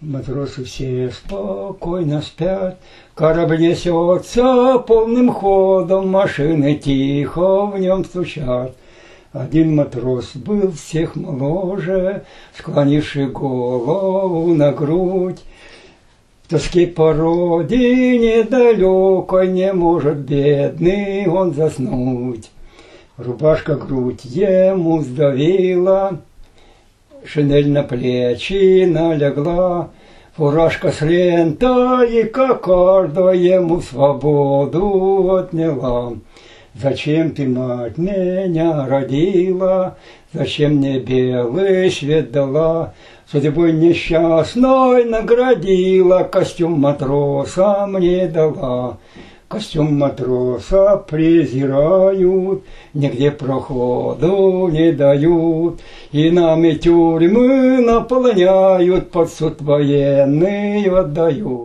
Матросы все спокойно спят, Корабль несется полным ходом, Машины тихо в нем стучат. Один матрос был всех моложе, Склонивший голову на грудь, в тоске по родине далекой Не может бедный он заснуть. Рубашка грудь ему сдавила, шинель на плечи налегла, Фуражка с лентой, кокорда ему свободу отняла. Зачем ты, мать, меня родила, Зачем мне белый свет дала, Судьбой несчастной наградила, Костюм матроса мне дала. Костюм матроса презирают, Нигде проходу не дают, И нами тюрьмы наполняют, Под суд военный отдают.